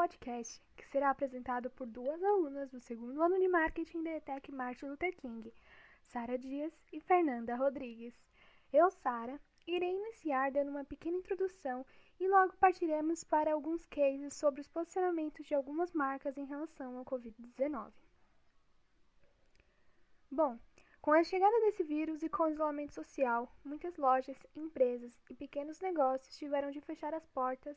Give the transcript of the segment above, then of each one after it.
podcast, que será apresentado por duas alunas do segundo ano de marketing da ETEC Martin Luther King, Sara Dias e Fernanda Rodrigues. Eu, Sara, irei iniciar dando uma pequena introdução e logo partiremos para alguns cases sobre os posicionamentos de algumas marcas em relação ao Covid-19. Bom, com a chegada desse vírus e com o isolamento social, muitas lojas, empresas e pequenos negócios tiveram de fechar as portas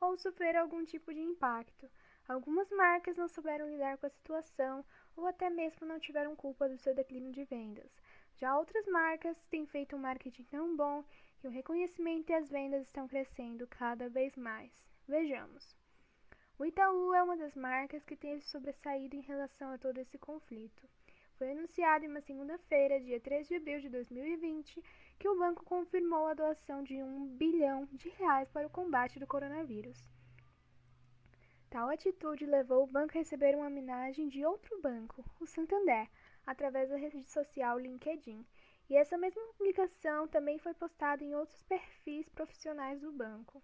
ou sofrer algum tipo de impacto. Algumas marcas não souberam lidar com a situação ou até mesmo não tiveram culpa do seu declínio de vendas. Já outras marcas têm feito um marketing tão bom que o reconhecimento e as vendas estão crescendo cada vez mais. Vejamos. O Itaú é uma das marcas que tem se sobressaído em relação a todo esse conflito. Foi anunciado em uma segunda-feira, dia 3 de abril de 2020, que o banco confirmou a doação de um bilhão de reais para o combate do coronavírus. Tal atitude levou o banco a receber uma homenagem de outro banco, o Santander, através da rede social LinkedIn. E essa mesma publicação também foi postada em outros perfis profissionais do banco.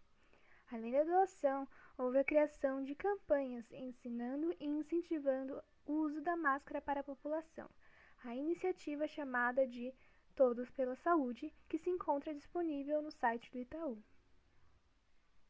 Além da doação, houve a criação de campanhas ensinando e incentivando o uso da máscara para a população. A iniciativa chamada de Todos pela Saúde, que se encontra disponível no site do Itaú.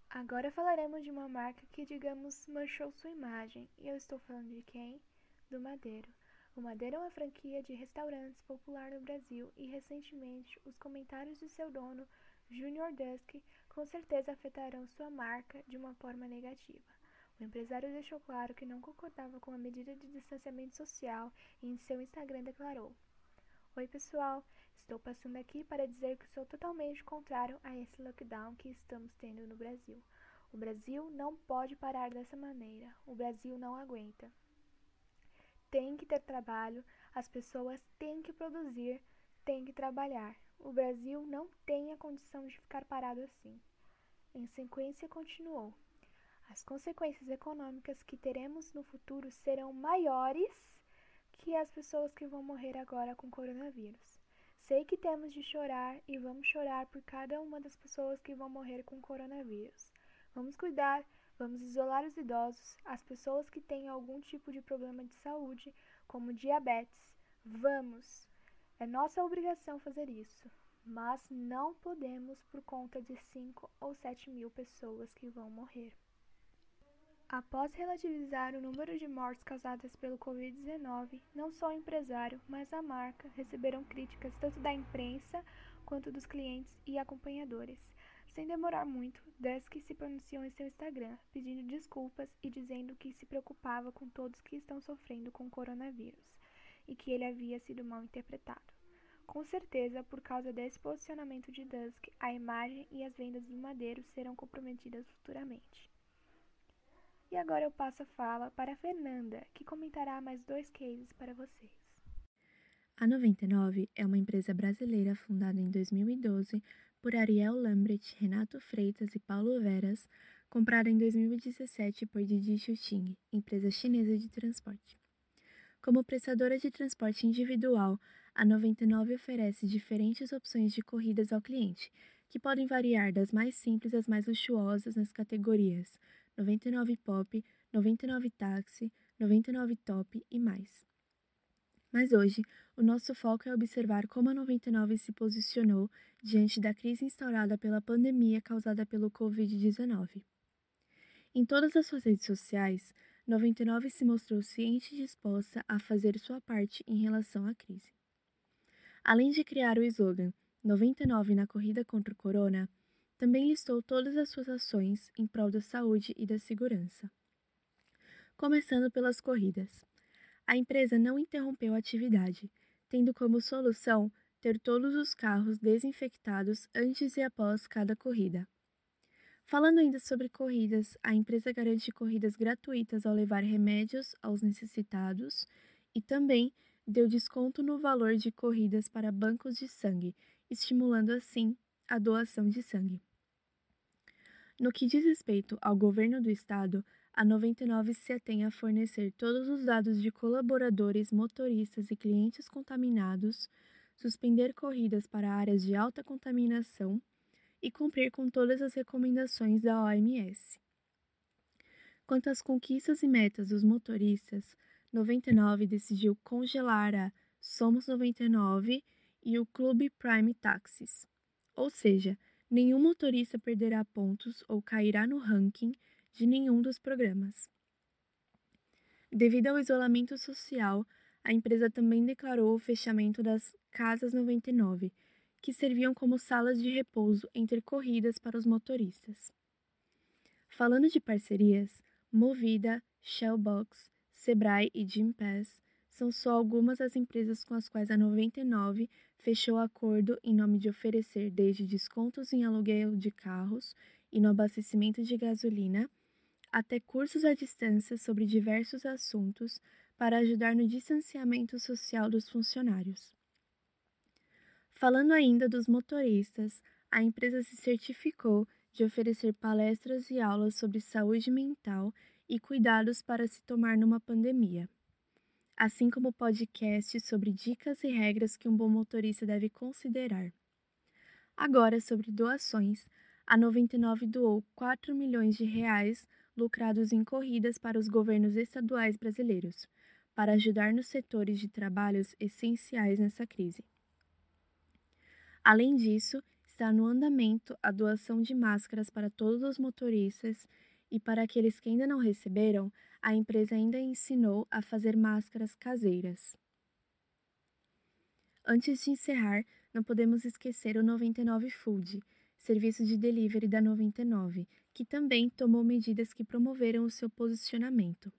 Agora falaremos de uma marca que, digamos, manchou sua imagem, e eu estou falando de quem? Do Madeiro. O Madeiro é uma franquia de restaurantes popular no Brasil e, recentemente, os comentários de seu dono, Junior Dusk, com certeza afetarão sua marca de uma forma negativa. O empresário deixou claro que não concordava com a medida de distanciamento social e em seu Instagram declarou: Oi, pessoal, estou passando aqui para dizer que sou totalmente contrário a esse lockdown que estamos tendo no Brasil. O Brasil não pode parar dessa maneira. O Brasil não aguenta. Tem que ter trabalho, as pessoas têm que produzir, têm que trabalhar. O Brasil não tem a condição de ficar parado assim. Em sequência, continuou. As consequências econômicas que teremos no futuro serão maiores que as pessoas que vão morrer agora com coronavírus. Sei que temos de chorar e vamos chorar por cada uma das pessoas que vão morrer com coronavírus. Vamos cuidar, vamos isolar os idosos, as pessoas que têm algum tipo de problema de saúde, como diabetes. Vamos! É nossa obrigação fazer isso, mas não podemos por conta de 5 ou 7 mil pessoas que vão morrer. Após relativizar o número de mortes causadas pelo Covid-19, não só o empresário, mas a marca receberam críticas tanto da imprensa quanto dos clientes e acompanhadores. Sem demorar muito, Dusk se pronunciou em seu Instagram, pedindo desculpas e dizendo que se preocupava com todos que estão sofrendo com o coronavírus e que ele havia sido mal interpretado. Com certeza, por causa desse posicionamento de Dusk, a imagem e as vendas do Madeiro serão comprometidas futuramente. E agora eu passo a fala para a Fernanda, que comentará mais dois cases para vocês. A 99 é uma empresa brasileira fundada em 2012 por Ariel Lambert, Renato Freitas e Paulo Veras, comprada em 2017 por Didi Xuxing, empresa chinesa de transporte. Como prestadora de transporte individual, a 99 oferece diferentes opções de corridas ao cliente, que podem variar das mais simples às mais luxuosas nas categorias 99 Pop, 99 Táxi, 99 Top e mais. Mas hoje, o nosso foco é observar como a 99 se posicionou diante da crise instaurada pela pandemia causada pelo Covid-19. Em todas as suas redes sociais, 99 se mostrou ciente e disposta a fazer sua parte em relação à crise. Além de criar o slogan 99 na corrida contra o corona, também listou todas as suas ações em prol da saúde e da segurança. Começando pelas corridas. A empresa não interrompeu a atividade, tendo como solução ter todos os carros desinfectados antes e após cada corrida. Falando ainda sobre corridas, a empresa garante corridas gratuitas ao levar remédios aos necessitados e também deu desconto no valor de corridas para bancos de sangue, estimulando assim a doação de sangue. No que diz respeito ao governo do estado, a 99 se atém a fornecer todos os dados de colaboradores, motoristas e clientes contaminados, suspender corridas para áreas de alta contaminação e cumprir com todas as recomendações da OMS. Quanto às conquistas e metas dos motoristas, 99 decidiu congelar a Somos 99 e o Clube Prime Taxis. Ou seja, nenhum motorista perderá pontos ou cairá no ranking de nenhum dos programas. Devido ao isolamento social, a empresa também declarou o fechamento das Casas 99, que serviam como salas de repouso entre corridas para os motoristas. Falando de parcerias, Movida, Shellbox, Sebrae e Gympass são só algumas das empresas com as quais a 99 fechou acordo em nome de oferecer desde descontos em aluguel de carros e no abastecimento de gasolina, até cursos à distância sobre diversos assuntos para ajudar no distanciamento social dos funcionários. Falando ainda dos motoristas, a empresa se certificou de oferecer palestras e aulas sobre saúde mental e cuidados para se tomar numa pandemia assim como podcasts sobre dicas e regras que um bom motorista deve considerar. Agora, sobre doações, a 99 doou 4 milhões de reais lucrados em corridas para os governos estaduais brasileiros, para ajudar nos setores de trabalhos essenciais nessa crise. Além disso, está no andamento a doação de máscaras para todos os motoristas e para aqueles que ainda não receberam, a empresa ainda ensinou a fazer máscaras caseiras. Antes de encerrar, não podemos esquecer o 99 Food, serviço de delivery da 99, que também tomou medidas que promoveram o seu posicionamento.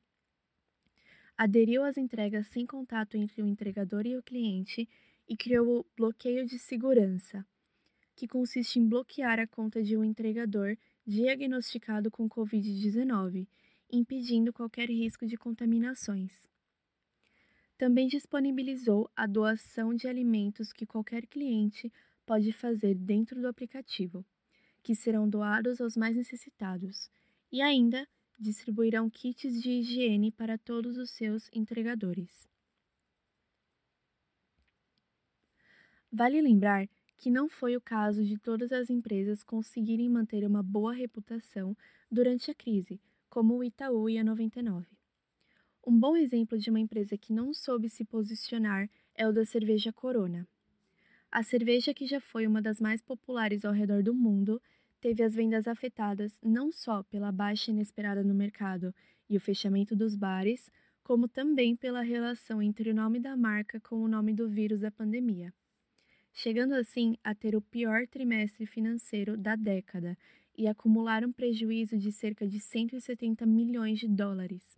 Aderiu às entregas sem contato entre o entregador e o cliente e criou o bloqueio de segurança, que consiste em bloquear a conta de um entregador diagnosticado com Covid-19, impedindo qualquer risco de contaminações. Também disponibilizou a doação de alimentos que qualquer cliente pode fazer dentro do aplicativo, que serão doados aos mais necessitados, e ainda distribuirão kits de higiene para todos os seus entregadores. Vale lembrar que não foi o caso de todas as empresas conseguirem manter uma boa reputação durante a crise, como o Itaú e a 99. Um bom exemplo de uma empresa que não soube se posicionar é o da cerveja Corona. A cerveja, que já foi uma das mais populares ao redor do mundo, teve as vendas afetadas não só pela baixa inesperada no mercado e o fechamento dos bares, como também pela relação entre o nome da marca com o nome do vírus da pandemia chegando assim a ter o pior trimestre financeiro da década e acumular um prejuízo de cerca de 170 milhões de dólares.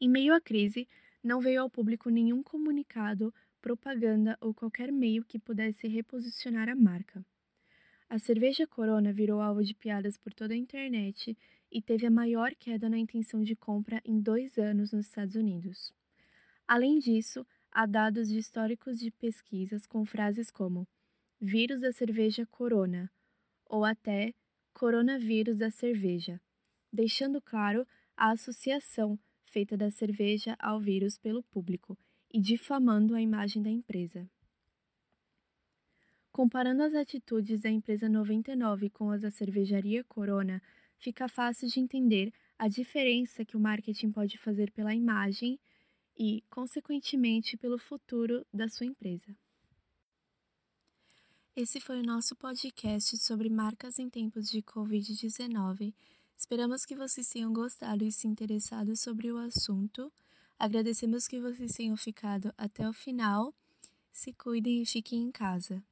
Em meio à crise, não veio ao público nenhum comunicado, propaganda ou qualquer meio que pudesse reposicionar a marca. A cerveja Corona virou alvo de piadas por toda a internet e teve a maior queda na intenção de compra em dois anos nos Estados Unidos. Além disso, há dados históricos de pesquisas com frases como vírus da cerveja corona ou até coronavírus da cerveja, deixando claro a associação feita da cerveja ao vírus pelo público e difamando a imagem da empresa. Comparando as atitudes da empresa 99 com as da cervejaria Corona, fica fácil de entender a diferença que o marketing pode fazer pela imagem e, consequentemente, pelo futuro da sua empresa. Esse foi o nosso podcast sobre marcas em tempos de Covid-19. Esperamos que vocês tenham gostado e se interessado sobre o assunto. Agradecemos que vocês tenham ficado até o final. Se cuidem e fiquem em casa.